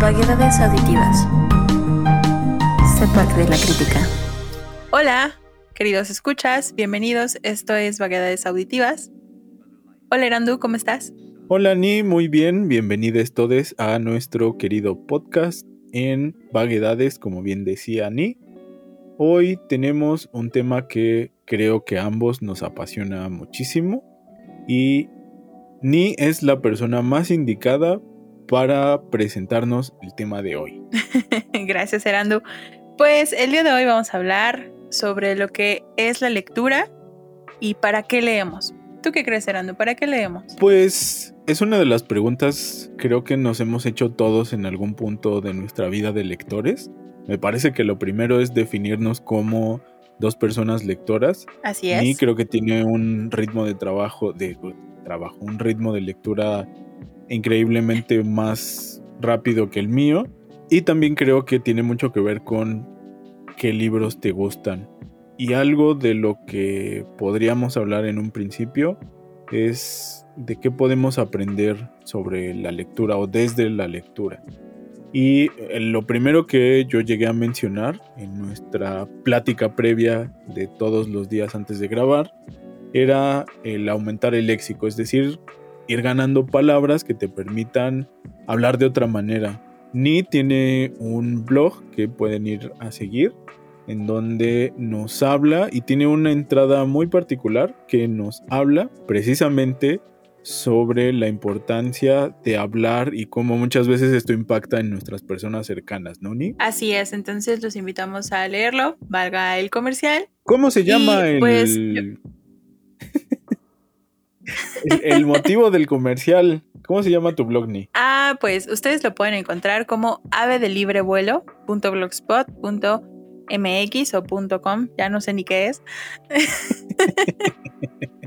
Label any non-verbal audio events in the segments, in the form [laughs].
Vaguedades auditivas. De la crítica. Hola, queridos escuchas, bienvenidos. Esto es Vaguedades auditivas. Hola, Erandu, ¿cómo estás? Hola, Ni, muy bien. Bienvenidos todos a nuestro querido podcast en Vaguedades, como bien decía Ni. Hoy tenemos un tema que creo que a ambos nos apasiona muchísimo y Ni es la persona más indicada para presentarnos el tema de hoy. [laughs] Gracias, Erandu. Pues el día de hoy vamos a hablar sobre lo que es la lectura y para qué leemos. ¿Tú qué crees, Erandu? ¿Para qué leemos? Pues es una de las preguntas creo que nos hemos hecho todos en algún punto de nuestra vida de lectores. Me parece que lo primero es definirnos como dos personas lectoras. Así es. Y creo que tiene un ritmo de trabajo, de trabajo, un ritmo de lectura increíblemente más rápido que el mío. Y también creo que tiene mucho que ver con qué libros te gustan. Y algo de lo que podríamos hablar en un principio es de qué podemos aprender sobre la lectura o desde la lectura. Y eh, lo primero que yo llegué a mencionar en nuestra plática previa de todos los días antes de grabar era el aumentar el léxico, es decir, ir ganando palabras que te permitan hablar de otra manera. Ni tiene un blog que pueden ir a seguir en donde nos habla y tiene una entrada muy particular que nos habla precisamente sobre la importancia de hablar y cómo muchas veces esto impacta en nuestras personas cercanas, ¿no, Ni? Así es, entonces los invitamos a leerlo, valga el comercial. ¿Cómo se llama el... pues, [laughs] el, motivo del comercial? ¿Cómo se llama tu blog, Ni? Ah, pues ustedes lo pueden encontrar como avedelibre.blogspot.mx o .com, ya no sé ni qué es. [laughs]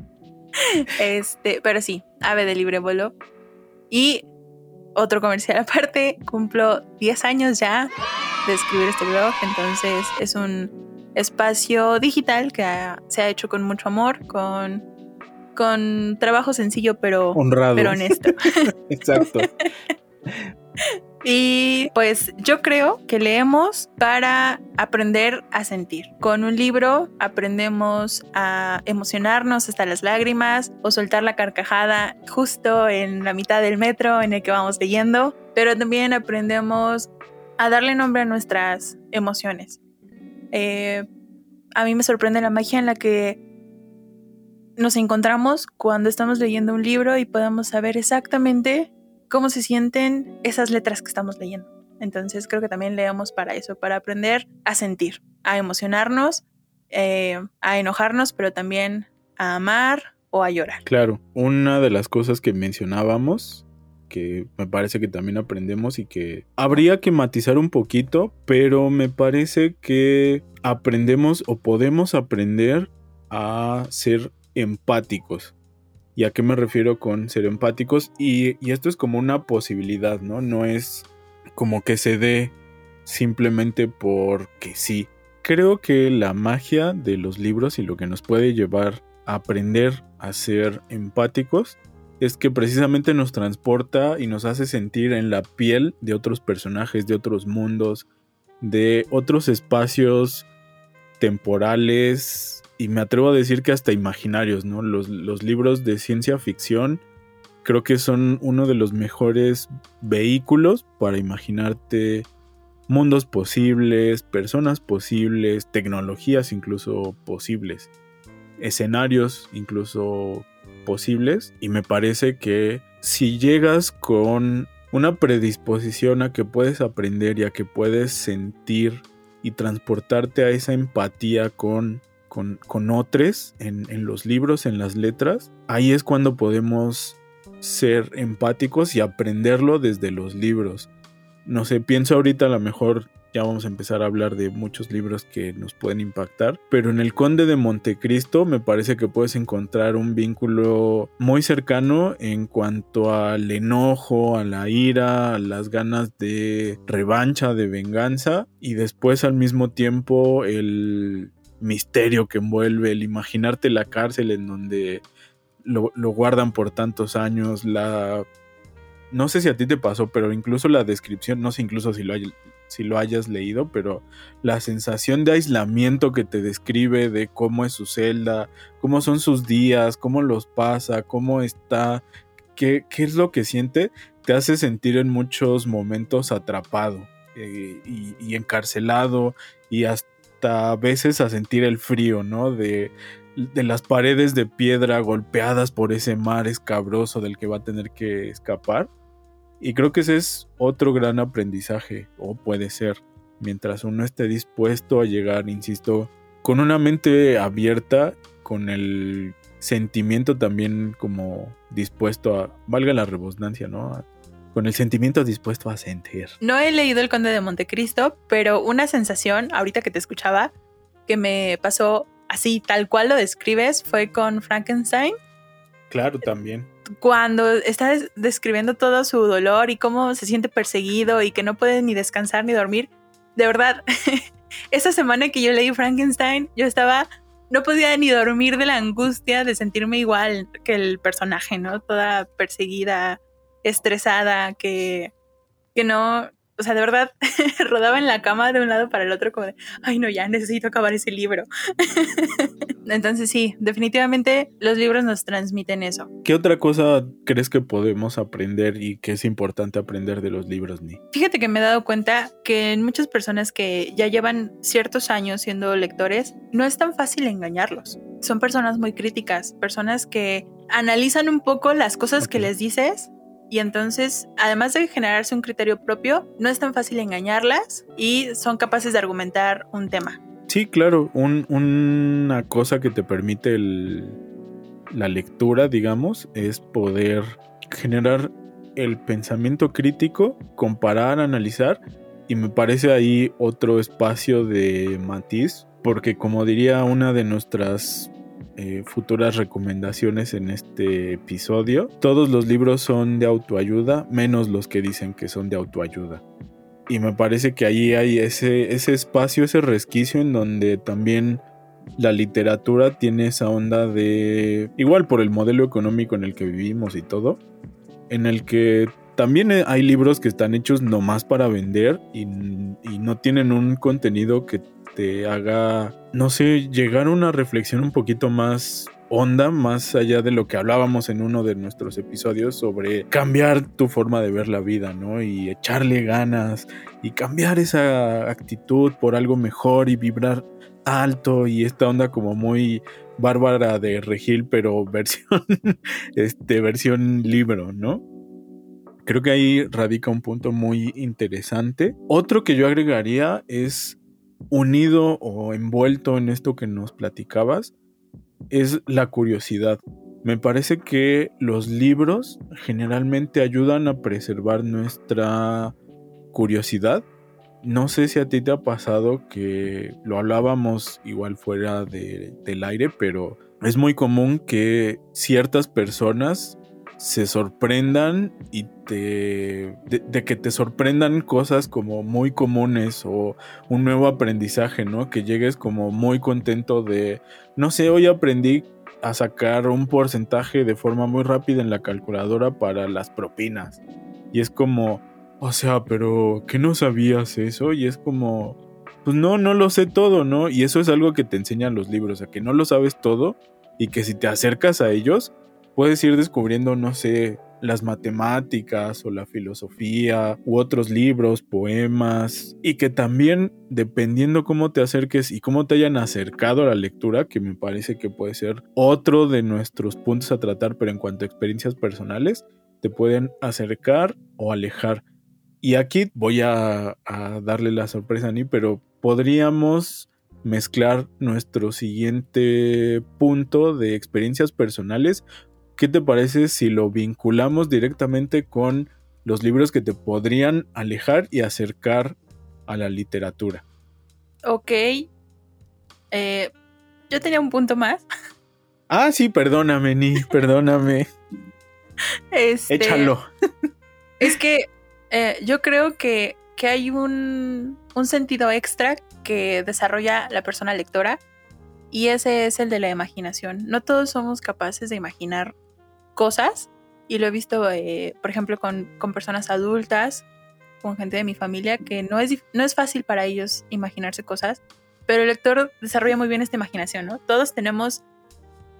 este, pero sí, ave de libre vuelo. Y otro comercial aparte, cumplo 10 años ya de escribir este blog, entonces es un espacio digital que se ha hecho con mucho amor, con, con trabajo sencillo pero, Honrado. pero honesto. [laughs] [laughs] Exacto. Y pues yo creo que leemos para aprender a sentir. Con un libro aprendemos a emocionarnos hasta las lágrimas o soltar la carcajada justo en la mitad del metro en el que vamos leyendo, pero también aprendemos a darle nombre a nuestras emociones. Eh, a mí me sorprende la magia en la que nos encontramos cuando estamos leyendo un libro y podemos saber exactamente cómo se sienten esas letras que estamos leyendo. Entonces creo que también leemos para eso, para aprender a sentir, a emocionarnos, eh, a enojarnos, pero también a amar o a llorar. Claro, una de las cosas que mencionábamos, que me parece que también aprendemos y que habría que matizar un poquito, pero me parece que aprendemos o podemos aprender a ser empáticos. ¿Y a qué me refiero con ser empáticos? Y, y esto es como una posibilidad, ¿no? No es como que se dé simplemente porque sí. Creo que la magia de los libros y lo que nos puede llevar a aprender a ser empáticos es que precisamente nos transporta y nos hace sentir en la piel de otros personajes, de otros mundos, de otros espacios temporales y me atrevo a decir que hasta imaginarios, ¿no? Los, los libros de ciencia ficción creo que son uno de los mejores vehículos para imaginarte mundos posibles, personas posibles, tecnologías incluso posibles, escenarios incluso posibles y me parece que si llegas con una predisposición a que puedes aprender y a que puedes sentir y transportarte a esa empatía con, con, otros en, en los libros, en las letras, ahí es cuando podemos ser empáticos y aprenderlo desde los libros. No sé, pienso ahorita a lo mejor ya vamos a empezar a hablar de muchos libros que nos pueden impactar, pero en El Conde de Montecristo me parece que puedes encontrar un vínculo muy cercano en cuanto al enojo, a la ira, a las ganas de revancha, de venganza, y después al mismo tiempo el misterio que envuelve, el imaginarte la cárcel en donde lo, lo guardan por tantos años, la no sé si a ti te pasó, pero incluso la descripción, no sé incluso si lo, si lo hayas leído, pero la sensación de aislamiento que te describe de cómo es su celda, cómo son sus días, cómo los pasa, cómo está, qué, qué es lo que siente, te hace sentir en muchos momentos atrapado eh, y, y encarcelado y hasta a veces a sentir el frío, ¿no? De, de las paredes de piedra golpeadas por ese mar escabroso del que va a tener que escapar. Y creo que ese es otro gran aprendizaje, o puede ser, mientras uno esté dispuesto a llegar, insisto, con una mente abierta, con el sentimiento también como dispuesto a, valga la redundancia, ¿no? Con el sentimiento dispuesto a sentir. No he leído El Conde de Montecristo, pero una sensación, ahorita que te escuchaba, que me pasó así, tal cual lo describes, fue con Frankenstein. Claro, también. Cuando está describiendo todo su dolor y cómo se siente perseguido y que no puede ni descansar ni dormir. De verdad, [laughs] esa semana que yo leí Frankenstein, yo estaba, no podía ni dormir de la angustia de sentirme igual que el personaje, ¿no? Toda perseguida, estresada, que, que no, o sea, de verdad, [laughs] rodaba en la cama de un lado para el otro como de, ay no, ya necesito acabar ese libro. [laughs] Entonces sí, definitivamente los libros nos transmiten eso. ¿Qué otra cosa crees que podemos aprender y que es importante aprender de los libros, Ni? Fíjate que me he dado cuenta que en muchas personas que ya llevan ciertos años siendo lectores, no es tan fácil engañarlos. Son personas muy críticas, personas que analizan un poco las cosas que les dices y entonces, además de generarse un criterio propio, no es tan fácil engañarlas y son capaces de argumentar un tema. Sí, claro, una cosa que te permite la lectura, digamos, es poder generar el pensamiento crítico, comparar, analizar, y me parece ahí otro espacio de matiz, porque como diría una de nuestras eh, futuras recomendaciones en este episodio. Todos los libros son de autoayuda, menos los que dicen que son de autoayuda. Y me parece que ahí hay ese, ese espacio, ese resquicio en donde también la literatura tiene esa onda de, igual por el modelo económico en el que vivimos y todo, en el que también hay libros que están hechos nomás para vender y, y no tienen un contenido que te haga, no sé, llegar a una reflexión un poquito más honda, más allá de lo que hablábamos en uno de nuestros episodios sobre cambiar tu forma de ver la vida, ¿no? Y echarle ganas y cambiar esa actitud por algo mejor y vibrar alto y esta onda como muy bárbara de Regil, pero [laughs] versión, este, versión libro, ¿no? Creo que ahí radica un punto muy interesante. Otro que yo agregaría es unido o envuelto en esto que nos platicabas es la curiosidad. Me parece que los libros generalmente ayudan a preservar nuestra curiosidad. No sé si a ti te ha pasado que lo hablábamos igual fuera del aire, pero es muy común que ciertas personas se sorprendan y te. De, que te sorprendan cosas como muy comunes o un nuevo aprendizaje, ¿no? Que llegues como muy contento de. No sé, hoy aprendí a sacar un porcentaje de forma muy rápida en la calculadora para las propinas. Y es como. O sea, pero ¿qué no sabías eso? Y es como. Pues no, no lo sé todo, ¿no? Y eso es algo que te enseñan los libros, a que no lo sabes todo y que si te acercas a ellos puedes ir descubriendo, no sé, las matemáticas o la filosofía u otros libros, poemas, y que también dependiendo cómo te acerques y cómo te hayan acercado a la lectura, que me parece que puede ser otro de nuestros puntos a tratar, pero en cuanto a experiencias personales, te pueden acercar o alejar. Y aquí voy a, darle la sorpresa a mí, pero podríamos mezclar nuestro siguiente punto de experiencias personales ¿qué te parece si lo vinculamos directamente con los libros que te podrían alejar y acercar a la literatura? Ok. Eh, yo tenía un punto más. Ah, sí, perdóname, Ni, perdóname. [laughs] Este, Échalo. [laughs] Es que eh, yo creo que, que hay un, un, sentido extra que desarrolla la persona lectora y ese es el de la imaginación. No todos somos capaces de imaginar cosas y lo he visto, eh, por ejemplo, con, con, personas adultas, con gente de mi familia, que no es, no es fácil para ellos imaginarse cosas, pero el lector desarrolla muy bien esta imaginación, ¿no? Todos tenemos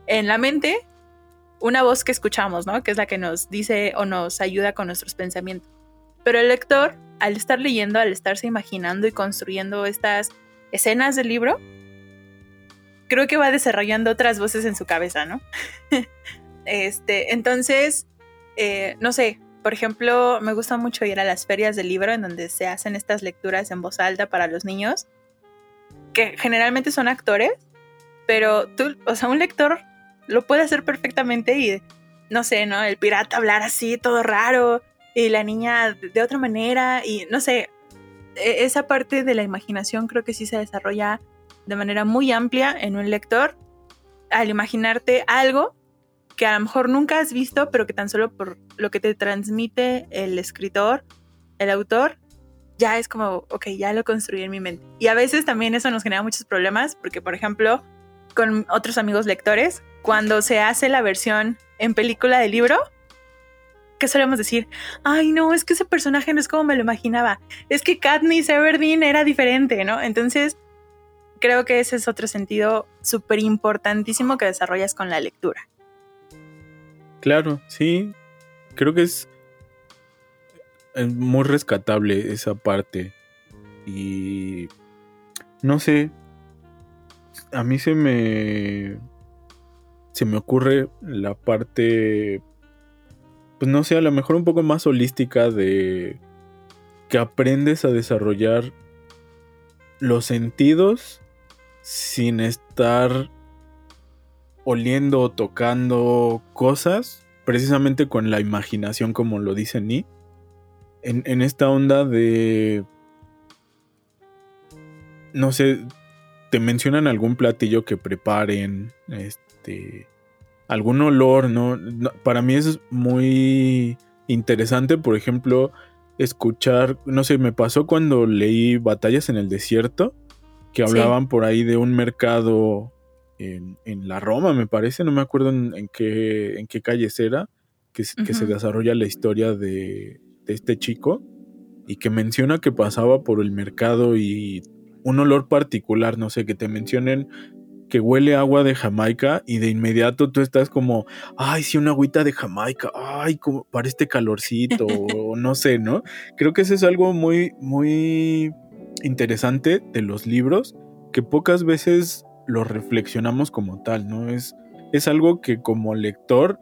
en la mente una voz que escuchamos, ¿no? Que es la que nos dice o nos ayuda con nuestros pensamientos. Pero el lector, al estar leyendo, al estarse imaginando y construyendo estas escenas del libro, creo que va desarrollando otras voces en su cabeza, ¿no? [laughs] este, entonces, eh, no sé, por ejemplo, me gusta mucho ir a las ferias del libro en donde se hacen estas lecturas en voz alta para los niños, que generalmente son actores, pero tú, o sea, un lector lo puede hacer perfectamente y, no sé, ¿no? El pirata hablar así, todo raro, y la niña de otra manera, y no sé, e, esa parte de la imaginación creo que sí se desarrolla de manera muy amplia en un lector al imaginarte algo que a lo mejor nunca has visto, pero que tan solo por lo que te transmite el escritor, el autor, ya es como, ok, ya lo construí en mi mente. Y a veces también eso nos genera muchos problemas, porque por ejemplo, con otros amigos lectores, cuando se hace la versión en película del libro, ¿qué solemos decir? Ay, no, es que ese personaje no es como me lo imaginaba. Es que Katniss Everdeen era diferente, ¿no? Entonces, creo que ese es otro sentido súper importantísimo que desarrollas con la lectura. Claro, sí. Creo que es, muy rescatable esa parte. Y no sé. A mí se me. Se me ocurre la parte. Pues no sé, a lo mejor un poco más holística de. Que aprendes a desarrollar los sentidos sin estar oliendo o tocando cosas, precisamente con la imaginación, como lo dice Ni, en, esta onda de, no sé, te mencionan algún platillo que preparen, este, algún olor, ¿no? Para mí es muy interesante, por ejemplo, escuchar, no sé, me pasó cuando leí Batallas en el Desierto, que hablaban por ahí de un mercado en, la Roma, me parece, no me acuerdo en, qué, en qué calles era, que, que se desarrolla la historia de, de, este chico y que menciona que pasaba por el mercado y un olor particular, no sé, que te mencionen que huele agua de Jamaica y de inmediato tú estás como, ay, sí, una agüita de Jamaica, ay, como para este calorcito, o no sé, ¿no? Creo que eso es algo muy, muy interesante de los libros, que pocas veces lo reflexionamos como tal, ¿no? Es, es algo que como lector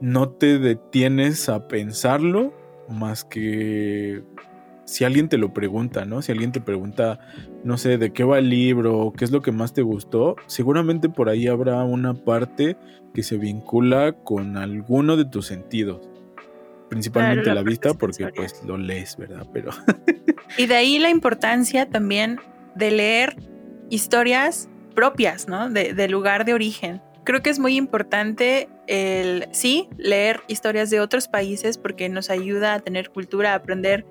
no te detienes a pensarlo más que si alguien te lo pregunta, ¿no? Si alguien te pregunta, no sé, de qué va el libro, qué es lo que más te gustó, seguramente por ahí habrá una parte que se vincula con alguno de tus sentidos. Principalmente la, vista, porque pues lo lees, ¿verdad? Pero. y de ahí la importancia también de leer historias propias, ¿no? De, lugar de origen. Creo que es muy importante el, sí, leer historias de otros países porque nos ayuda a tener cultura, a aprender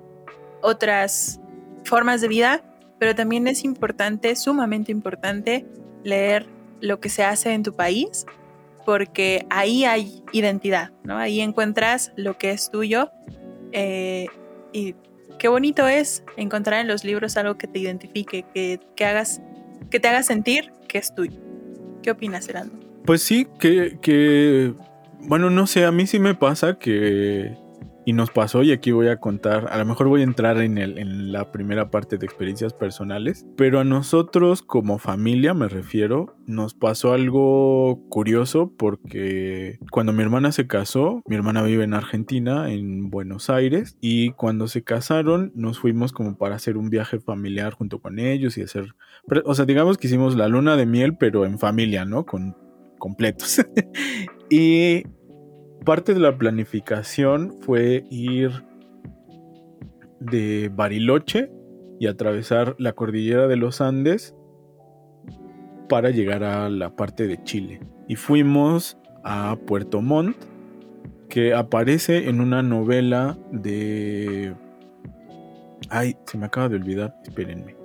otras formas de vida, pero también es importante, sumamente importante, leer lo que se hace en tu país porque ahí hay identidad, ¿no? Ahí encuentras lo que es tuyo eh, y qué bonito es encontrar en los libros algo que te identifique, que, que hagas que te haga sentir que es tuyo. ¿Qué opinas, Herando? Pues sí, que, que, bueno, no sé, a mí sí me pasa que y nos pasó, y aquí voy a contar, a lo mejor voy a entrar en, el, en la primera parte de experiencias personales, pero a nosotros como familia, me refiero, nos pasó algo curioso porque cuando mi hermana se casó, mi hermana vive en Argentina, en Buenos Aires, y cuando se casaron nos fuimos como para hacer un viaje familiar junto con ellos y hacer, o sea, digamos que hicimos la luna de miel, pero en familia, ¿no? Con completos. [laughs] y parte de la planificación fue ir de Bariloche y atravesar la cordillera de los Andes para llegar a la parte de Chile. Y fuimos a Puerto Montt, que aparece en una novela de... Ay, se me acaba de olvidar, espérenme.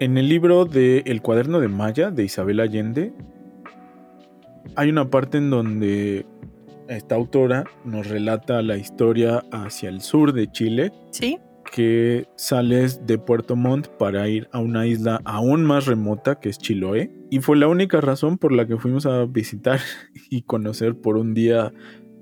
En el libro de El cuaderno de Maya de Isabel Allende hay una parte en donde esta autora nos relata la historia hacia el sur de Chile. Sí. Que sales de Puerto Montt para ir a una isla aún más remota que es Chiloé. Y fue la única razón por la que fuimos a visitar [laughs] y conocer por un día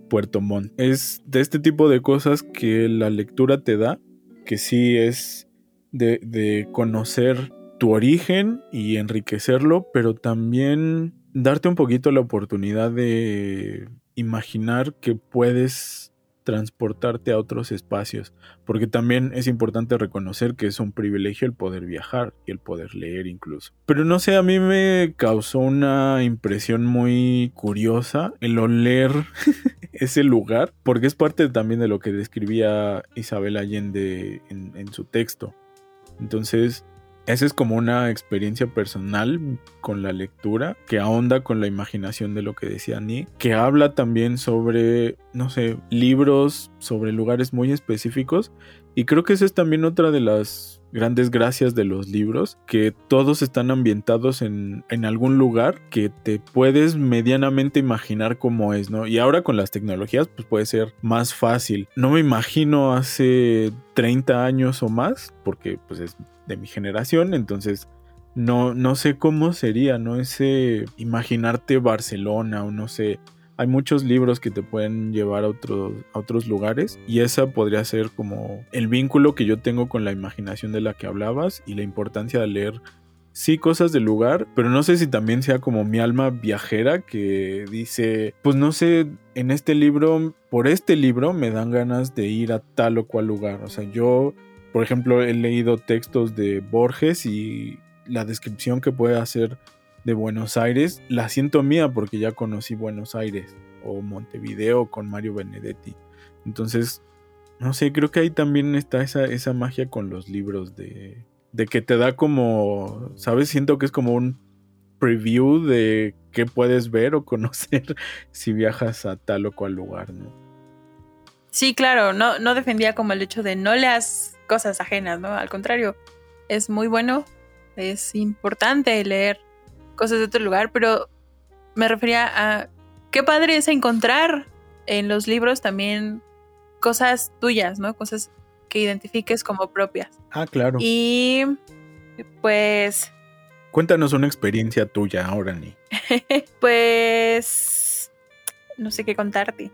Puerto Montt. Es de este tipo de cosas que la lectura te da, que sí es de, de conocer tu origen y enriquecerlo, pero también darte un poquito la oportunidad de imaginar que puedes transportarte a otros espacios, porque también es importante reconocer que es un privilegio el poder viajar y el poder leer incluso. Pero no sé, a mí me causó una impresión muy curiosa el oler [laughs] ese lugar, porque es parte también de lo que describía Isabel Allende en, en su texto. Entonces, esa es como una experiencia personal con la lectura que ahonda con la imaginación de lo que decía Annie, que habla también sobre, no sé, libros, sobre lugares muy específicos. Y creo que esa es también otra de las grandes gracias de los libros, que todos están ambientados en, en, algún lugar que te puedes medianamente imaginar cómo es, ¿no? Y ahora con las tecnologías pues puede ser más fácil. No me imagino hace 30 años o más, porque pues es de mi generación, entonces no, no sé cómo sería, ¿no? Ese imaginarte Barcelona o no sé. Hay muchos libros que te pueden llevar a otros, a otros lugares y esa podría ser como el vínculo que yo tengo con la imaginación de la que hablabas y la importancia de leer sí cosas del lugar, pero no sé si también sea como mi alma viajera que dice, pues no sé, en este libro, por este libro me dan ganas de ir a tal o cual lugar. O sea, yo por ejemplo, he leído textos de Borges y la descripción que puede hacer de Buenos Aires la siento mía porque ya conocí Buenos Aires o Montevideo con Mario Benedetti. Entonces, no sé, creo que ahí también está esa, esa magia con los libros de, de que te da como, ¿sabes? Siento que es como un preview de qué puedes ver o [laughs] conocer si viajas a tal o cual lugar, ¿no? Sí, claro, no, no defendía como el hecho de no leas cosas ajenas, ¿no? Al contrario, es muy bueno, es importante leer cosas de otro lugar, pero me refería a qué padre es encontrar en los libros también cosas tuyas, ¿no? Cosas que identifiques como propias. Ah, claro. Y pues... Cuéntanos una experiencia tuya ahora, Ni. [laughs] pues... No sé qué contarte.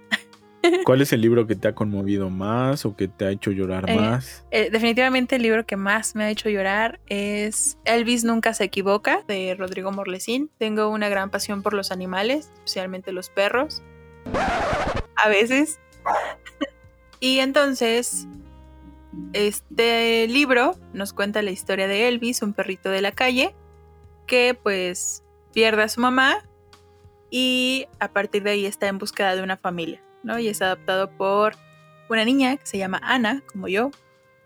¿Cuál es el libro que te ha conmovido más o que te ha hecho llorar Eh, más? eh, definitivamente el libro que más me ha hecho llorar es Elvis nunca se equivoca de Rodrigo Morlesín. Tengo una gran pasión por los animales, especialmente los perros. A veces. [laughs] y entonces, este libro nos cuenta la historia de Elvis, un perrito de la calle, que pues pierde a su mamá y a partir de ahí está en búsqueda de una familia. ¿No? Y es adoptado por una niña que se llama Ana, como yo.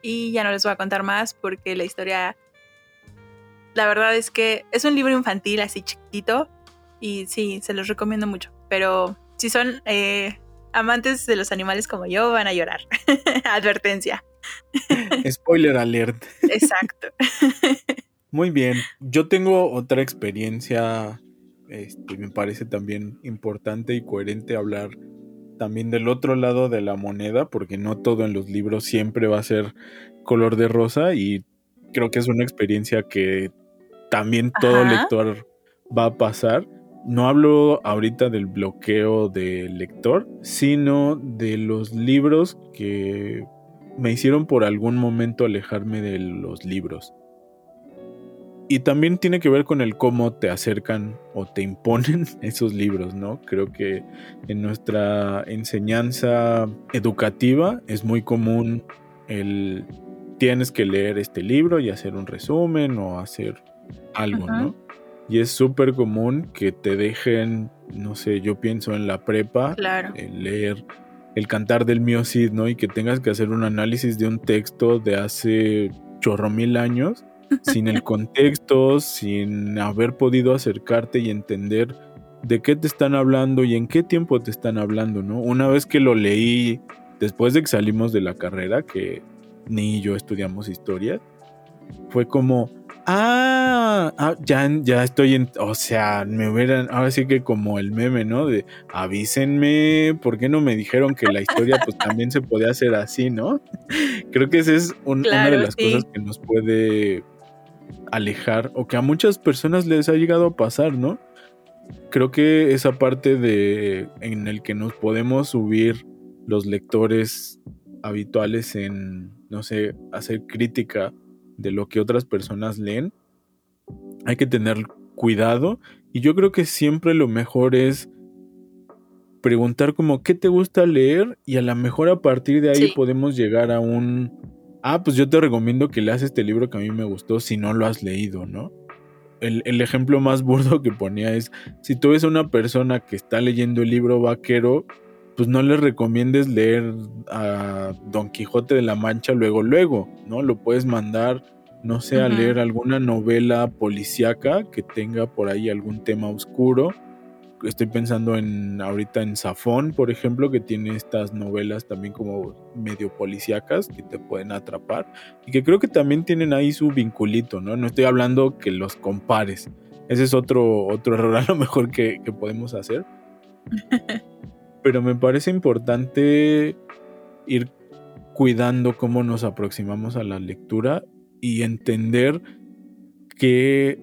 Y ya no les voy a contar más porque la historia, la verdad es que es un libro infantil así chiquitito y sí, se los recomiendo mucho. Pero si son eh, amantes de los animales como yo, van a llorar. [laughs] Advertencia. [laughs] Spoiler alert. Exacto. [laughs] Muy bien. Yo tengo otra experiencia, este, me parece también importante y coherente hablar también del otro lado de la moneda, porque no todo en los libros siempre va a ser color de rosa y creo que es una experiencia que también todo Ajá. lector va a pasar. No hablo ahorita del bloqueo del lector, sino de los libros que me hicieron por algún momento alejarme de los libros. Y también tiene que ver con el cómo te acercan o te imponen [laughs] esos libros, ¿no? Creo que en nuestra enseñanza educativa es muy común el tienes que leer este libro y hacer un resumen o hacer algo, Ajá. ¿no? Y es súper común que te dejen, no sé, yo pienso en la prepa, Claro. el leer el cantar del mío Cid, ¿no? Y que tengas que hacer un análisis de un texto de hace chorro mil años, sin el contexto, sin haber podido acercarte y entender de qué te están hablando y en qué tiempo te están hablando, ¿no? Una vez que lo leí, después de que salimos de la carrera, que ni yo estudiamos historia, fue como, Ah, ah, ya, ya estoy en. O sea, me hubieran. Ahora sí que como el meme, ¿no? De avísenme, ¿por qué no me dijeron que la historia pues también se podía hacer así, ¿no? Creo que esa es una de las cosas que nos puede alejar o que a muchas personas les ha llegado a pasar, ¿no? Creo que esa parte de en el que nos podemos subir los lectores habituales en, no sé, hacer crítica de lo que otras personas leen, hay que tener cuidado. Y yo creo que siempre lo mejor es preguntar como qué te gusta leer y a lo mejor a partir de ahí podemos llegar a un ah pues yo te recomiendo que leas este libro que a mí me gustó si no lo has leído no el, el ejemplo más burdo que ponía es si tú ves a una persona que está leyendo el libro vaquero pues no le recomiendes leer a Don Quijote de la Mancha luego, luego, ¿no? Lo puedes mandar, no sé, a leer alguna novela policíaca que tenga por ahí algún tema oscuro. Estoy pensando en ahorita en Safón, por ejemplo, que tiene estas novelas también como medio policíacas que te pueden atrapar y que creo que también tienen ahí su vinculito, ¿no? No estoy hablando que los compares. Ese es otro, otro error a lo mejor que, que podemos hacer. [laughs] pero me parece importante ir cuidando cómo nos aproximamos a la lectura y entender que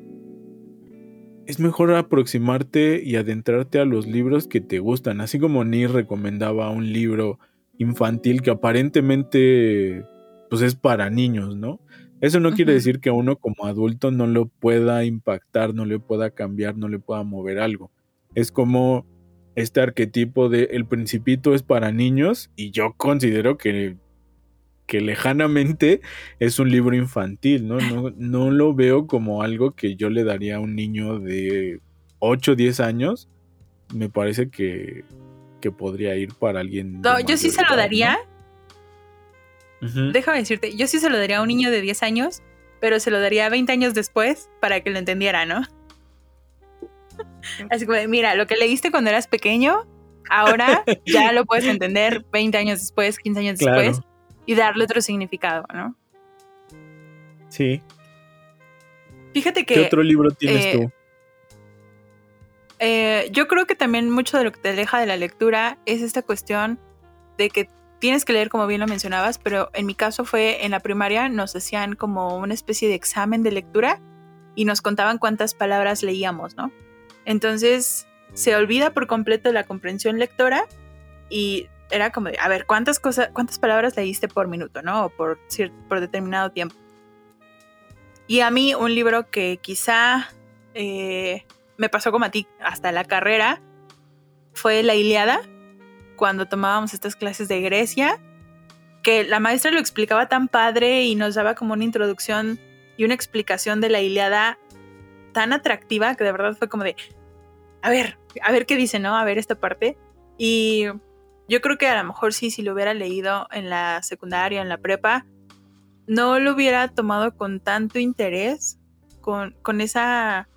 es mejor aproximarte y adentrarte a los libros que te gustan, así como Ni recomendaba un libro infantil que aparentemente pues es para niños, ¿no? Eso no quiere decir que a uno como adulto no lo pueda impactar, no le pueda cambiar, no le pueda mover algo. Es como este arquetipo de el principito es para niños y yo considero que, que lejanamente es un libro infantil, ¿no? ¿no? No lo veo como algo que yo le daría a un niño de 8 o 10 años. Me parece que, que podría ir para alguien. No, yo sí se lo daría. Déjame decirte, yo sí se lo daría a un niño de 10 años, pero se lo daría 20 años después para que lo entendiera, ¿no? Así como, mira, lo que leíste cuando eras pequeño, ahora ya lo puedes entender 20 años después, 15 años [laughs] después, y darle otro significado, ¿no? Sí. Fíjate que... ¿Qué otro libro tienes eh, tú? Eh, yo creo que también mucho de lo que te aleja de la lectura es esta cuestión de que tienes que leer como bien lo mencionabas, pero en mi caso fue en la primaria nos hacían como una especie de examen de lectura y nos contaban cuántas palabras leíamos, ¿no? Entonces se olvida por completo la comprensión lectora y era como de, a ver, ¿cuántas cosas, cuántas palabras leíste por minuto, ¿no? O por, por determinado tiempo. Y a mí un libro que quizá eh, me pasó como a ti hasta la carrera fue La Iliada, cuando tomábamos estas clases de Grecia, que la maestra lo explicaba tan padre y nos daba como una introducción y una explicación de la Iliada tan atractiva que de verdad fue como de, a ver, a ver qué dice, ¿no? A ver esta parte. Y yo creo que a lo mejor sí, si lo hubiera leído en la secundaria, en la prepa, no lo hubiera tomado con tanto interés, con, con esa,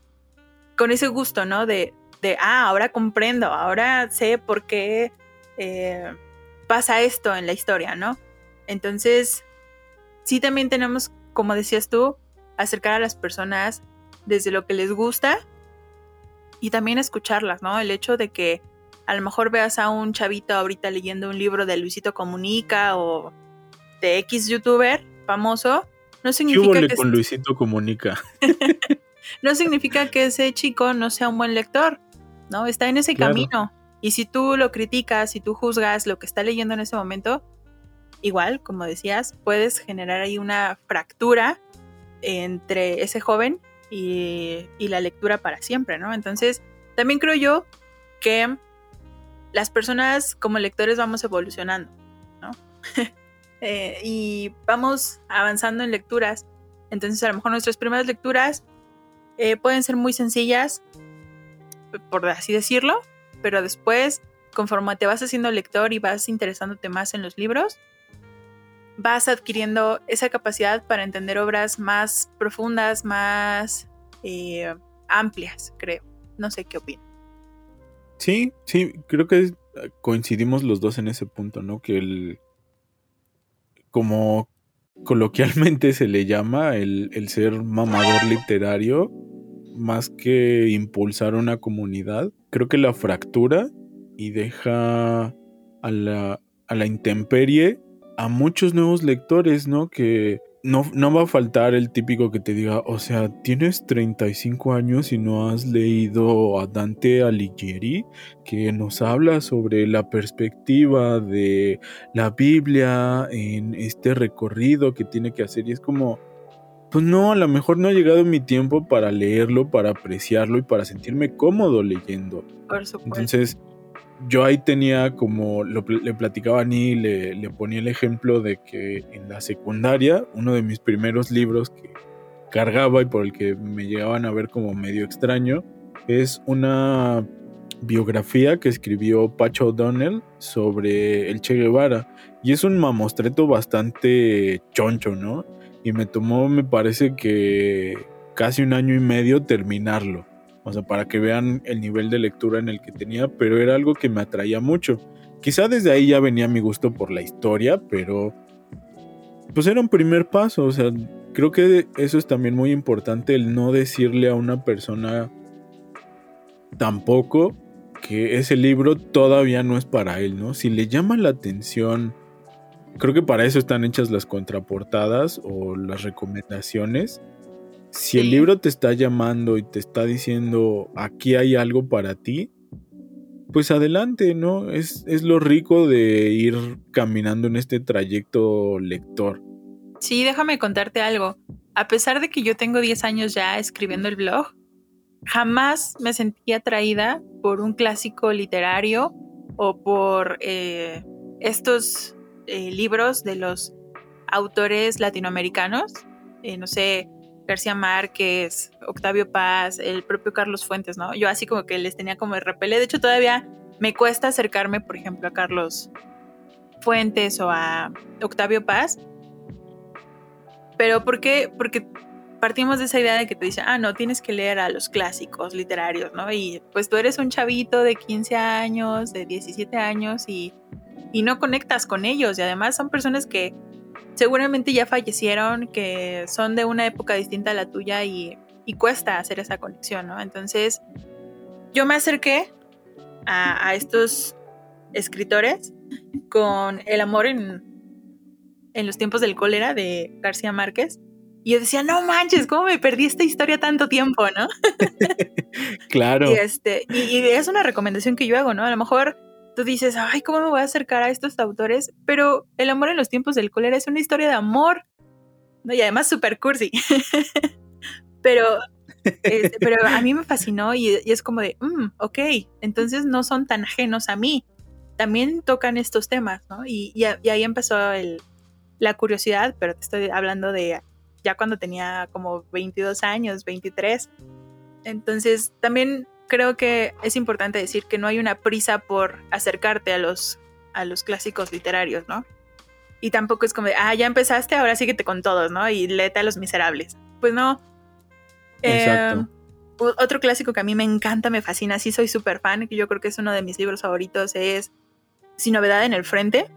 con ese gusto, ¿no? De, de, ah, ahora comprendo, ahora sé por qué eh, pasa esto en la historia, ¿no? Entonces, sí también tenemos, como decías tú, acercar a las personas desde lo que les gusta y también escucharlas, ¿no? El hecho de que a lo mejor veas a un chavito ahorita leyendo un libro de Luisito Comunica o de X youtuber famoso, no significa que con Luisito Comunica. [laughs] no significa que ese chico no sea un buen lector, ¿no? Está en ese camino. Y si tú lo criticas, si tú juzgas lo que está leyendo en ese momento, igual, como decías, puedes generar ahí una fractura entre ese joven y, la lectura para siempre, ¿no? Entonces, también creo yo que las personas como lectores vamos evolucionando, ¿no? [laughs] Eh, y vamos avanzando en lecturas. Entonces, a lo mejor nuestras primeras lecturas eh, pueden ser muy sencillas, por así decirlo, pero después, conforme te vas haciendo lector y vas interesándote más en los libros, vas adquiriendo esa capacidad para entender obras más profundas, más eh, amplias, creo. No sé qué opinas. Sí, sí, creo que coincidimos los dos en ese punto, ¿no? Que el. Como coloquialmente se le llama el, el ser mamador literario, más que impulsar una comunidad, creo que la fractura y deja a la, a la intemperie a muchos nuevos lectores, ¿no? Que no, no, va a faltar el típico que te diga, o sea, tienes 35 años y no has leído a Dante Alighieri, que nos habla sobre la perspectiva de la Biblia en este recorrido que tiene que hacer. Y es como, pues no, a lo mejor no ha llegado mi tiempo para leerlo, para apreciarlo y para sentirme cómodo leyendo. Por supuesto. Entonces, yo ahí tenía como, le platicaba a Ni, le, le ponía el ejemplo de que en la secundaria, uno de mis primeros libros que cargaba y por el que me llegaban a ver como medio extraño, es una biografía que escribió Pacho O'Donnell sobre el Che Guevara. Y es un mamostreto bastante choncho, ¿no? Y me tomó, me parece que casi un año y medio terminarlo. O sea, para que vean el nivel de lectura en el que tenía, pero era algo que me atraía mucho. Quizá desde ahí ya venía mi gusto por la historia, pero pues era un primer paso. O sea, creo que eso es también muy importante, el no decirle a una persona tampoco que ese libro todavía no es para él, ¿no? Si le llama la atención, creo que para eso están hechas las contraportadas o las recomendaciones si el libro te está llamando y te está diciendo aquí hay algo para ti, pues adelante, ¿no? Es, es lo rico de ir caminando en este trayecto lector. Sí, déjame contarte algo. A pesar de que yo tengo 10 años ya escribiendo el blog, jamás me sentí atraída por un clásico literario o por eh, estos eh, libros de los autores latinoamericanos. Eh, no sé, García Márquez, Octavio Paz, el propio Carlos Fuentes, ¿no? Yo así como que les tenía como de repele. De hecho, todavía me cuesta acercarme, por ejemplo, a Carlos Fuentes o a Octavio Paz. Pero ¿por qué? Porque partimos de esa idea de que te dicen, ah, no, tienes que leer a los clásicos literarios, ¿no? Y pues tú eres un chavito de 15 años, de 17 años y, y no conectas con ellos. Y además son personas que seguramente ya fallecieron, que son de una época distinta a la tuya y, cuesta hacer esa conexión, ¿no? Entonces, yo me acerqué a, estos escritores con El amor en, en los tiempos del cólera de García Márquez. Y yo decía, no manches, ¿cómo me perdí esta historia tanto tiempo, no? [laughs] claro. Y, este, y, es una recomendación que yo hago, ¿no? A lo mejor tú dices, ay, ¿cómo me voy a acercar a estos autores? Pero El amor en los tiempos del cólera es una historia de amor. ¿no? Y además super cursi. [laughs] pero, este, pero a mí me fascinó y, es como de, mm, ok, entonces no son tan ajenos a mí. También tocan estos temas, ¿no? Y, y, ahí empezó la curiosidad, pero te estoy hablando de ya cuando tenía como 22 años, 23. Entonces también creo que es importante decir que no hay una prisa por acercarte a los, a los clásicos literarios, ¿no? Y tampoco es como, ah, ya empezaste, ahora síguete con todos, ¿no? Y léete a los miserables. Pues no. Exacto. Eh, otro clásico que a mí me encanta, me fascina, sí soy súper fan, que yo creo que es uno de mis libros favoritos, es Sin novedad en el frente,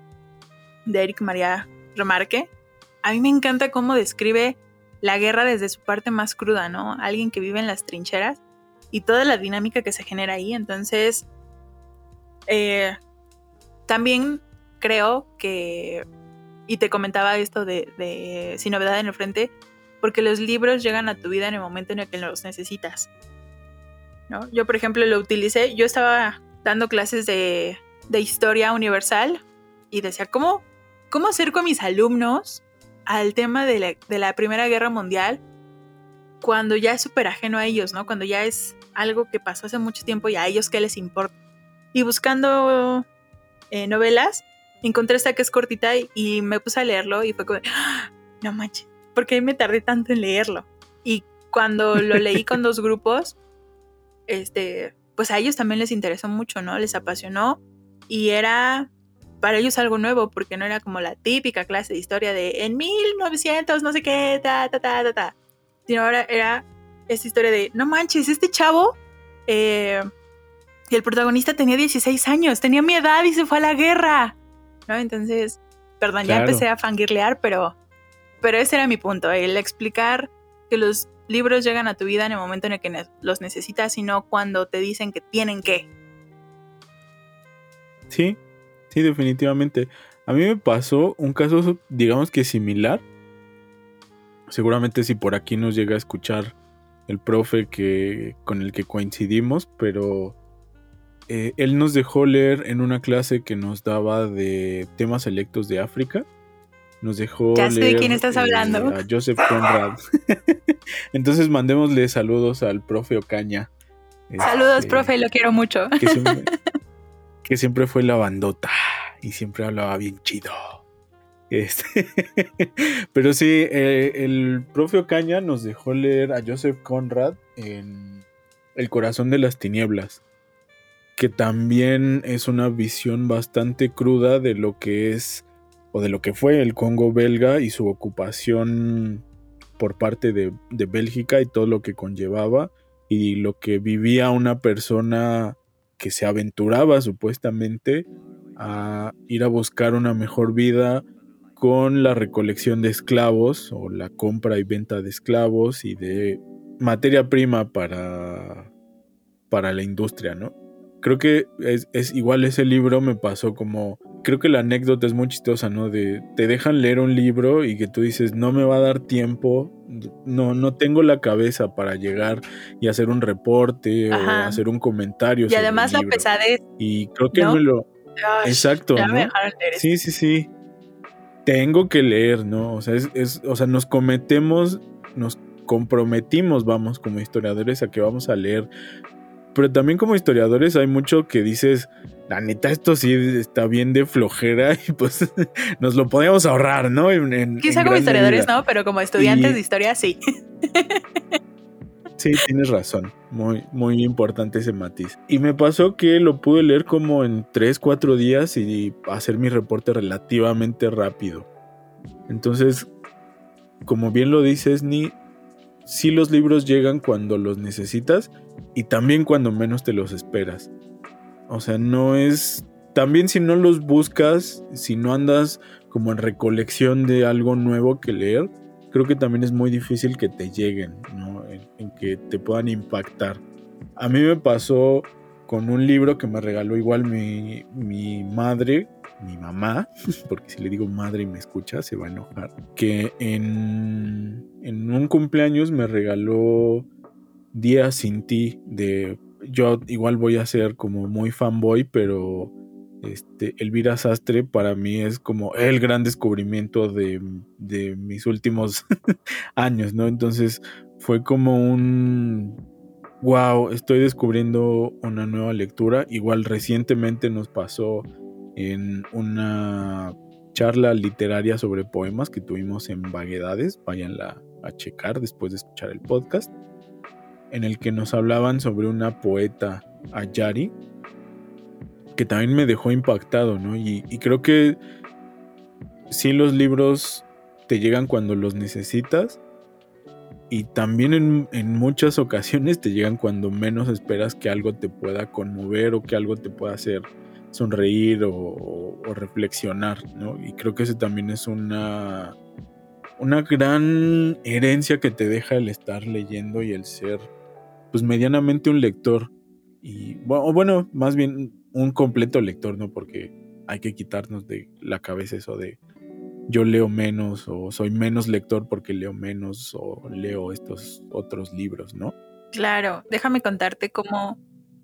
de Eric María Remarque. A mí me encanta cómo describe la guerra desde su parte más cruda, ¿no? Alguien que vive en las trincheras y toda la dinámica que se genera ahí. Entonces, eh, también creo que, y te comentaba esto de, Sin novedad en el frente, porque los libros llegan a tu vida en el momento en el que los necesitas. ¿no? Yo, por ejemplo, lo utilicé, yo estaba dando clases de, historia universal y decía, ¿cómo, ¿cómo acerco a mis alumnos al tema de la, de la Primera Guerra Mundial cuando ya es súper ajeno a ellos, ¿no? Cuando ya es algo que pasó hace mucho tiempo y a ellos qué les importa. Y buscando eh, novelas, encontré esta que es cortita y, me puse a leerlo y fue como, ¡Ah! no manches, ¿por qué me tardé tanto en leerlo? Y cuando lo leí con dos grupos, este, pues a ellos también les interesó mucho, ¿no? Les apasionó y era para ellos algo nuevo porque no era como la típica clase de historia de en 1900 no sé qué, ta, ta, ta, ta, ta. Sino ahora era esta historia de, no manches, este chavo, eh, y el protagonista tenía 16 años, tenía mi edad y se fue a la guerra, ¿no? Entonces, perdón, ya empecé a fangirlear, pero pero ese era mi punto, el explicar que los libros llegan a tu vida en el momento en el que los necesitas y no cuando te dicen que tienen que. Sí, sí, definitivamente. A mí me pasó un caso, digamos que similar. Seguramente si por aquí nos llega a escuchar el profe que, con el que coincidimos, pero eh, él nos dejó leer en una clase que nos daba de temas selectos de África. Nos dejó ya sé leer de quién estás hablando. a Joseph Conrad. [laughs] Entonces mandémosle saludos al profe Ocaña. Saludos, Este, profe, lo quiero mucho. Que siempre, [laughs] que siempre fue la bandota y siempre hablaba bien chido. Este, [laughs] pero sí, eh, el profe Ocaña nos dejó leer a Joseph Conrad en El corazón de las tinieblas, que también es una visión bastante cruda de lo que es o de lo que fue el Congo belga y su ocupación por parte de Bélgica y todo lo que conllevaba y lo que vivía una persona que se aventuraba supuestamente a ir a buscar una mejor vida con la recolección de esclavos o la compra y venta de esclavos y de materia prima para, para la industria, ¿no? Creo que es, es igual ese libro me pasó como creo que la anécdota es muy chistosa, ¿no? De te dejan leer un libro y que tú dices, no me va a dar tiempo, no, no tengo la cabeza para llegar y hacer un reporte Ajá. o hacer un comentario. Y sobre además el la libro. pesadez. Y creo que ¿no? me lo. Exacto, ya ¿no? me dejaron leer eso. Sí, sí, sí. Tengo que leer, ¿no? O sea, es, es- o sea, nos cometemos, nos comprometimos, vamos, como historiadores, a que vamos a leer. Pero también como historiadores hay mucho que dices, la neta, esto sí está bien de flojera [laughs] y pues [laughs] nos lo podíamos ahorrar, ¿no? En, en- Quizá en como historiadores medida. no, pero como estudiantes Y- de historia sí. [laughs] Sí, tienes razón. Muy, muy importante ese matiz. Y me pasó que lo pude leer como en 3, 4 días y hacer mi reporte relativamente rápido. Entonces, como bien lo dices, Ni, sí los libros llegan cuando los necesitas y también cuando menos te los esperas. O sea, no es... También si no los buscas, si no andas como en recolección de algo nuevo que leer, creo que también es muy difícil que te lleguen, ¿no? Que te puedan impactar. A mí me pasó con un libro que me regaló igual mi, mi madre, mi mamá, [laughs] porque si le digo madre y me escucha se va a enojar, que en, en un cumpleaños me regaló Días sin ti de... Yo igual voy a ser como muy fanboy, pero este, Elvira Sastre para mí es como el gran descubrimiento de, de mis últimos [laughs] años, ¿no? Entonces fue como un, wow, estoy descubriendo una nueva lectura. Igual recientemente nos pasó en una charla literaria sobre poemas que tuvimos en Vaguedades, váyanla a checar después de escuchar el podcast, en el que nos hablaban sobre una poeta, Ayari, que también me dejó impactado, ¿no? Y, creo que sí los libros te llegan cuando los necesitas y también en, en muchas ocasiones te llegan cuando menos esperas que algo te pueda conmover o que algo te pueda hacer sonreír o, reflexionar, ¿no? Y creo que eso también es una, una gran herencia que te deja el estar leyendo y el ser, pues medianamente un lector. Y bueno, más bien un completo lector, ¿no? Porque hay que quitarnos de la cabeza eso de yo leo menos o soy menos lector porque leo menos o leo estos otros libros, ¿no? Claro, déjame contarte cómo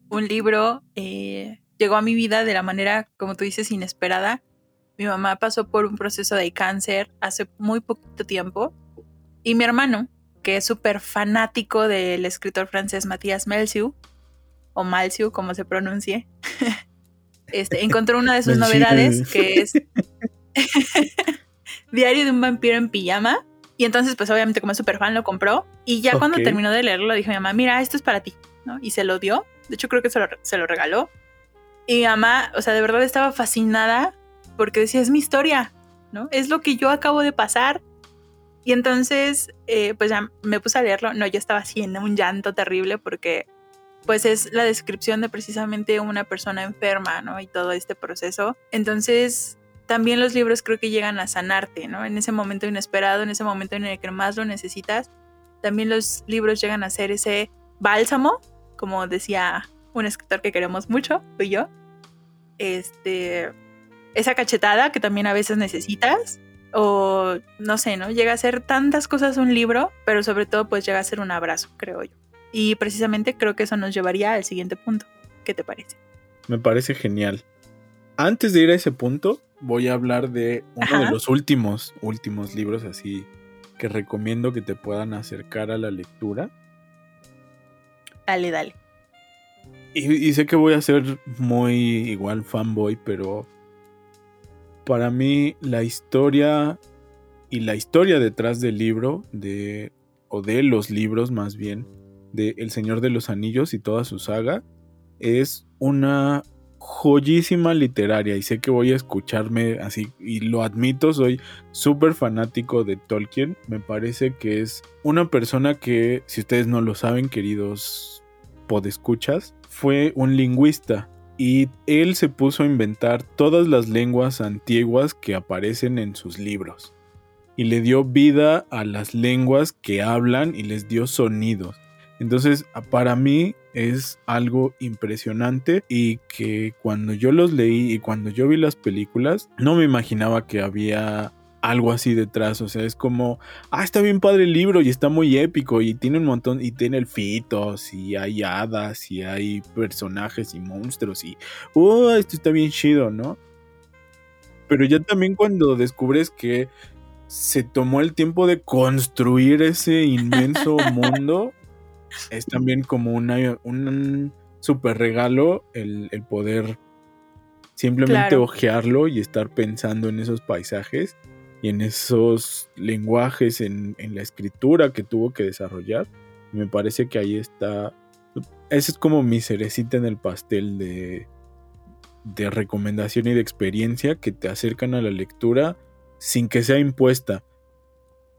un libro eh, llegó a mi vida de la manera, como tú dices, inesperada. Mi mamá pasó por un proceso de cáncer hace muy poquito tiempo y mi hermano, que es súper fanático del escritor francés Matías Melciu, o Malciu, como se pronuncie, [laughs] este, encontró una de sus novedades que es [laughs] Diario de un vampiro en pijama. Y entonces, pues obviamente como es súper fan, lo compró. Y ya cuando terminó de leerlo, a mi mamá, mira, esto es para ti. ¿no? Y se lo dio. De hecho, creo que se lo, se lo regaló. Y mi mamá, o sea, de verdad estaba fascinada porque decía, es mi historia, ¿no? Es lo que yo acabo de pasar. Y entonces, eh, pues ya me puse a leerlo. No, yo estaba en un llanto terrible porque, pues es la descripción de precisamente una persona enferma, ¿no? Y todo este proceso. Entonces, también los libros creo que llegan a sanarte, ¿no? En ese momento inesperado, en ese momento en el que más lo necesitas, también los libros llegan a ser ese bálsamo, como decía un escritor que queremos mucho, tú y yo. Este, esa cachetada que también a veces necesitas, o no sé, ¿no? Llega a ser tantas cosas un libro, pero sobre todo pues llega a ser un abrazo, creo yo. Y precisamente creo que eso nos llevaría al siguiente punto. ¿Qué te parece? Me parece genial. Antes de ir a ese punto, voy a hablar de uno de los últimos, últimos libros así que recomiendo que te puedan acercar a la lectura. Dale, dale. Y, sé que voy a ser muy igual fanboy, pero para mí la historia y la historia detrás del libro, de, o de los libros más bien, de El Señor de los Anillos y toda su saga, es una joyísima literaria y sé que voy a escucharme así y lo admito, soy súper fanático de Tolkien, me parece que es una persona que, si ustedes no lo saben, queridos podescuchas, fue un lingüista y él se puso a inventar todas las lenguas antiguas que aparecen en sus libros y le dio vida a las lenguas que hablan y les dio sonidos. Entonces, para mí es algo impresionante y que cuando yo los leí y cuando yo vi las películas, no me imaginaba que había algo así detrás, o sea, es como, ah, está bien padre el libro y está muy épico y tiene un montón, y tiene elfitos y hay hadas y hay personajes y monstruos y, oh, esto está bien chido, ¿no? Pero ya también cuando descubres que se tomó el tiempo de construir ese inmenso [laughs] mundo, es también como un super regalo el, poder simplemente ojearlo y estar pensando en esos paisajes y en esos lenguajes, en, la escritura que tuvo que desarrollar. Me parece que ahí está. Esa es como mi cerecita en el pastel de, de recomendación y de experiencia que te acercan a la lectura sin que sea impuesta.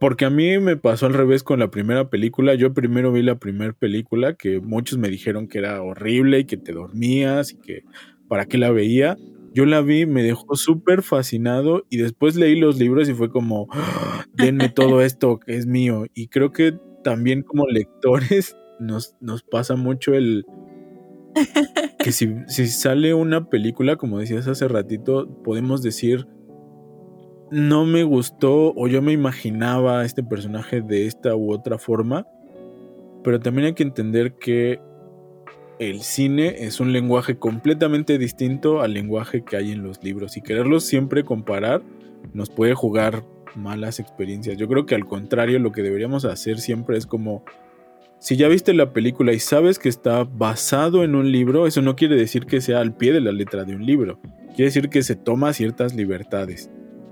Porque a mí me pasó al revés con la primera película. Yo primero vi la primera película que muchos me dijeron que era horrible y que te dormías y que para qué la veía. Yo la vi, me dejó súper fascinado y después leí los libros y fue como, ¡Ah! denme todo [laughs] esto que es mío. Y creo que también como lectores [laughs] nos, nos pasa mucho el... [laughs] que si, si sale una película, como decías hace ratito, podemos decir no me gustó o yo me imaginaba este personaje de esta u otra forma, pero también hay que entender que el cine es un lenguaje completamente distinto al lenguaje que hay en los libros y quererlos siempre comparar nos puede jugar malas experiencias. Yo creo que al contrario lo que deberíamos hacer siempre es como si ya viste la película y sabes que está basado en un libro, eso no quiere decir que sea al pie de la letra de un libro. Quiere decir que se toma ciertas libertades.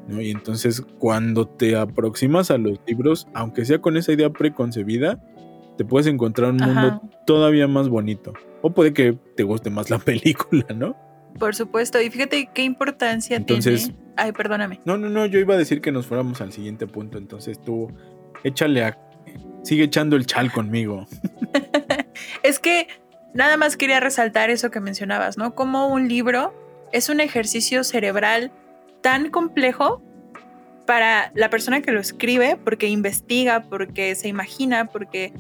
Y entonces cuando te aproximas a los libros, aunque sea con esa idea preconcebida, te puedes encontrar un mundo todavía más bonito. O puede que te guste más la [laughs] película, ¿no? Por supuesto, y fíjate qué importancia entonces, tiene. Ay, perdóname. No, no, no, yo iba a decir que nos fuéramos al siguiente punto, entonces tú échale a. Sigue echando el chal conmigo. [laughs] es que nada más quería resaltar eso que mencionabas, ¿no? Como un libro es un ejercicio cerebral tan complejo para la persona que lo escribe, porque investiga, porque se imagina, porque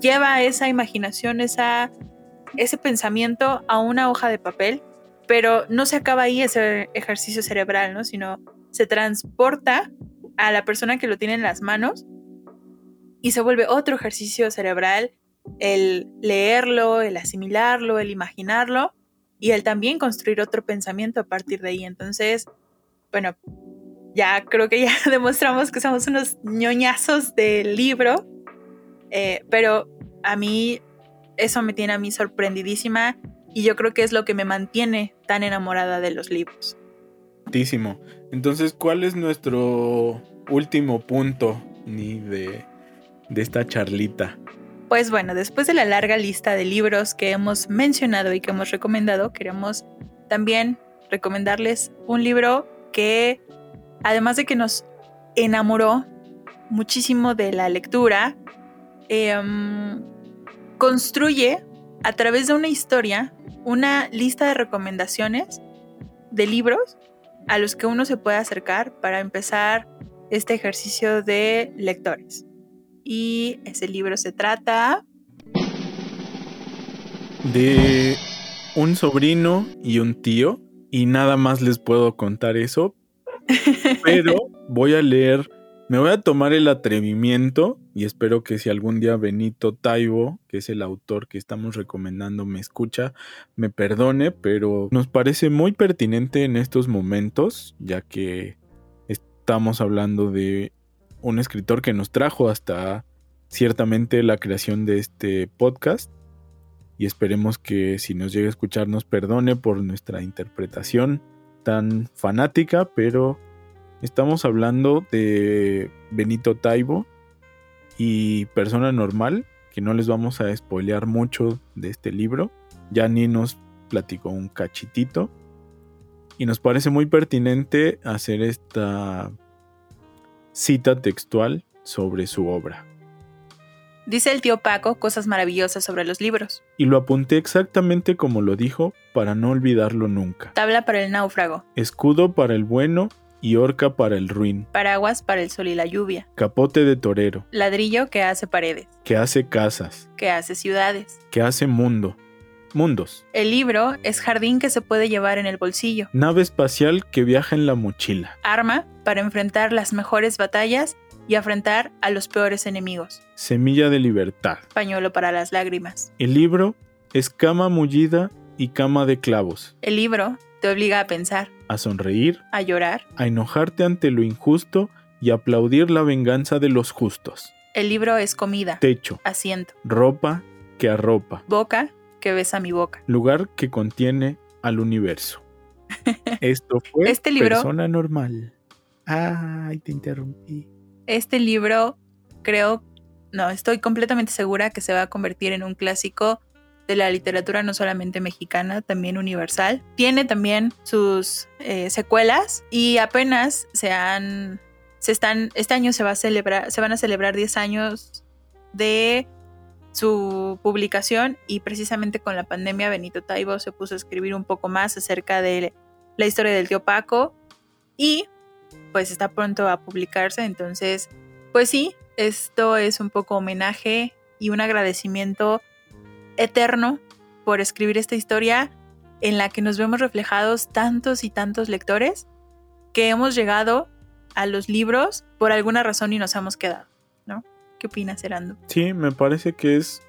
lleva esa imaginación, esa, ese pensamiento a una hoja de papel, pero no se acaba ahí ese ejercicio cerebral, ¿no? Sino se transporta a la persona que lo tiene en las manos y se vuelve otro ejercicio cerebral, el leerlo, el asimilarlo, el imaginarlo y el también construir otro pensamiento a partir de ahí. Entonces, bueno, ya creo que ya [laughs] demostramos que somos unos ñoñazos del libro, eh, pero a mí eso me tiene a mí sorprendidísima y yo creo que es lo que me mantiene tan enamorada de los libros. Entonces, ¿cuál es nuestro último punto ni de, de esta charlita? Pues bueno, después de la larga lista de libros que hemos mencionado y que hemos recomendado, queremos también recomendarles un libro que además de que nos enamoró muchísimo de la lectura, em, construye a través de una historia una lista de recomendaciones de libros a los que uno se puede acercar para empezar este ejercicio de lectores. Y ese libro se trata de un sobrino y un tío y nada más les puedo contar eso. [laughs] Pero voy a leer, me voy a tomar el atrevimiento y espero que si algún día Benito Taibo, que es el autor que estamos recomendando, me escucha, me perdone, pero nos parece muy pertinente en estos momentos, ya que estamos hablando de un escritor que nos trajo hasta ciertamente la creación de este podcast y esperemos que si nos llega a escuchar nos perdone por nuestra interpretación tan fanática, pero estamos hablando de Benito Taibo y Persona Normal, que no les vamos a spoilear mucho de este libro, ya ni nos platicó un cachitito y nos parece muy pertinente hacer esta cita textual sobre su obra. Dice el tío Paco cosas maravillosas sobre los libros. Y lo apunté exactamente como lo dijo para no olvidarlo nunca. Tabla para el náufrago. Escudo para el bueno y horca para el ruin. Paraguas para el sol y la lluvia. Capote de torero. Ladrillo que hace paredes. Que hace casas. Que hace ciudades. Que hace mundo. Mundos. El libro es jardín que se puede llevar en el bolsillo. Nave espacial que viaja en la mochila. Arma para enfrentar las mejores batallas y afrontar a los peores enemigos. Semilla de libertad. Pañuelo para las lágrimas. El libro es cama mullida y cama de clavos. El libro te obliga a pensar. A sonreír. A llorar. A enojarte ante lo injusto y aplaudir la venganza de los justos. El libro es comida. Techo. Asiento. Ropa que arropa. Boca que besa mi boca. Lugar que contiene al universo. [laughs] Esto fue este libro, Persona Normal. Ay, te interrumpí este libro creo, no, estoy completamente segura que se va a convertir en un clásico de la literatura no solamente mexicana, también universal. Tiene también sus eh, secuelas y apenas se han, se están, este año se va a celebrar, se van a celebrar 10 años de su publicación y precisamente con la pandemia Benito Taibo se puso a escribir un poco más acerca de la historia del tío Paco y pues está pronto a publicarse, entonces, pues sí, esto es un poco homenaje y un agradecimiento eterno por escribir esta historia en la que nos vemos reflejados tantos y tantos lectores que hemos llegado a los libros por alguna razón y nos hemos quedado, ¿no? ¿Qué opinas, Erando? Sí, me parece que es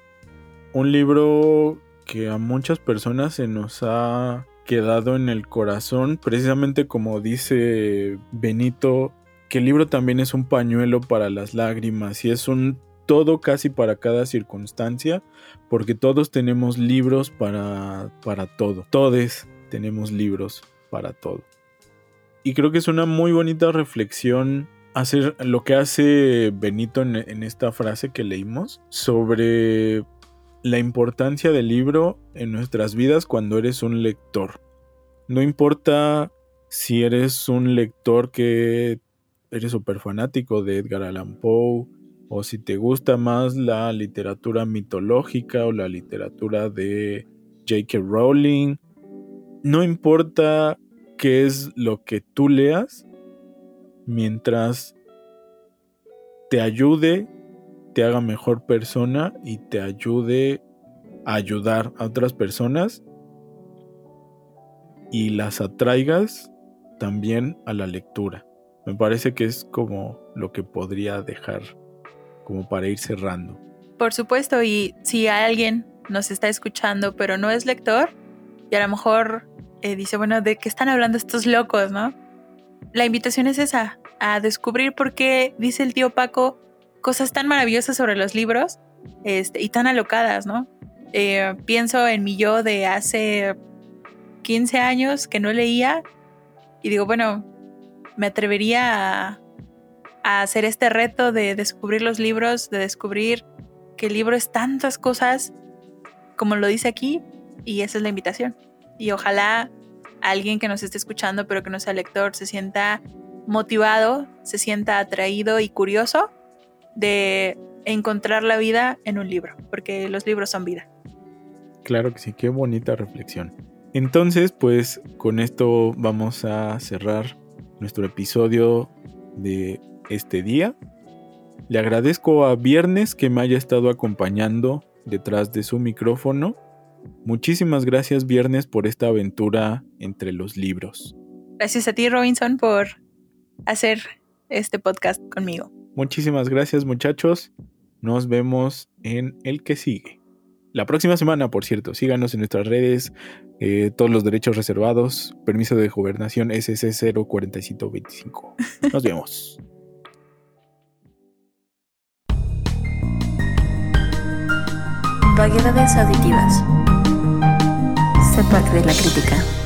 un libro que a muchas personas se nos ha quedado en el corazón, precisamente como dice Benito, que el libro también es un pañuelo para las lágrimas y es un todo casi para cada circunstancia, porque todos tenemos libros para, para todo, todos tenemos libros para todo. Y creo que es una muy bonita reflexión hacer lo que hace Benito en, en esta frase que leímos sobre la importancia del libro en nuestras vidas cuando eres un lector. No importa si eres un lector que eres súper fanático de Edgar Allan Poe, o si te gusta más la literatura mitológica o la literatura de J.K. Rowling. No importa qué es lo que tú leas, mientras te ayude te haga mejor persona y te ayude a ayudar a otras personas y las atraigas también a la lectura. Me parece que es como lo que podría dejar como para ir cerrando. Por supuesto, y si alguien nos está escuchando pero no es lector y a lo mejor eh, dice, bueno, ¿de qué están hablando estos locos, no? La invitación es esa, a descubrir por qué dice el tío Paco cosas tan maravillosas sobre los libros este, y tan alocadas, ¿no? Eh, pienso en mi yo de hace 15 años que no leía y digo, bueno, me atrevería a, a hacer este reto de descubrir los libros, de descubrir que el libro es tantas cosas como lo dice aquí y esa es la invitación. Y ojalá alguien que nos esté escuchando pero que no sea lector se sienta motivado, se sienta atraído y curioso de encontrar la vida en un libro, porque los libros son vida. Claro que sí, qué bonita reflexión. Entonces, pues con esto vamos a cerrar nuestro episodio de este día. Le agradezco a Viernes que me haya estado acompañando detrás de su micrófono. Muchísimas gracias Viernes por esta aventura entre los libros. Gracias a ti Robinson por hacer este podcast conmigo. Muchísimas gracias muchachos. Nos vemos en el que sigue. La próxima semana, por cierto, síganos en nuestras redes, eh, todos los derechos reservados, permiso de gobernación SC 04525. Nos vemos. Vaguedades [laughs] auditivas. Sé parte de la crítica.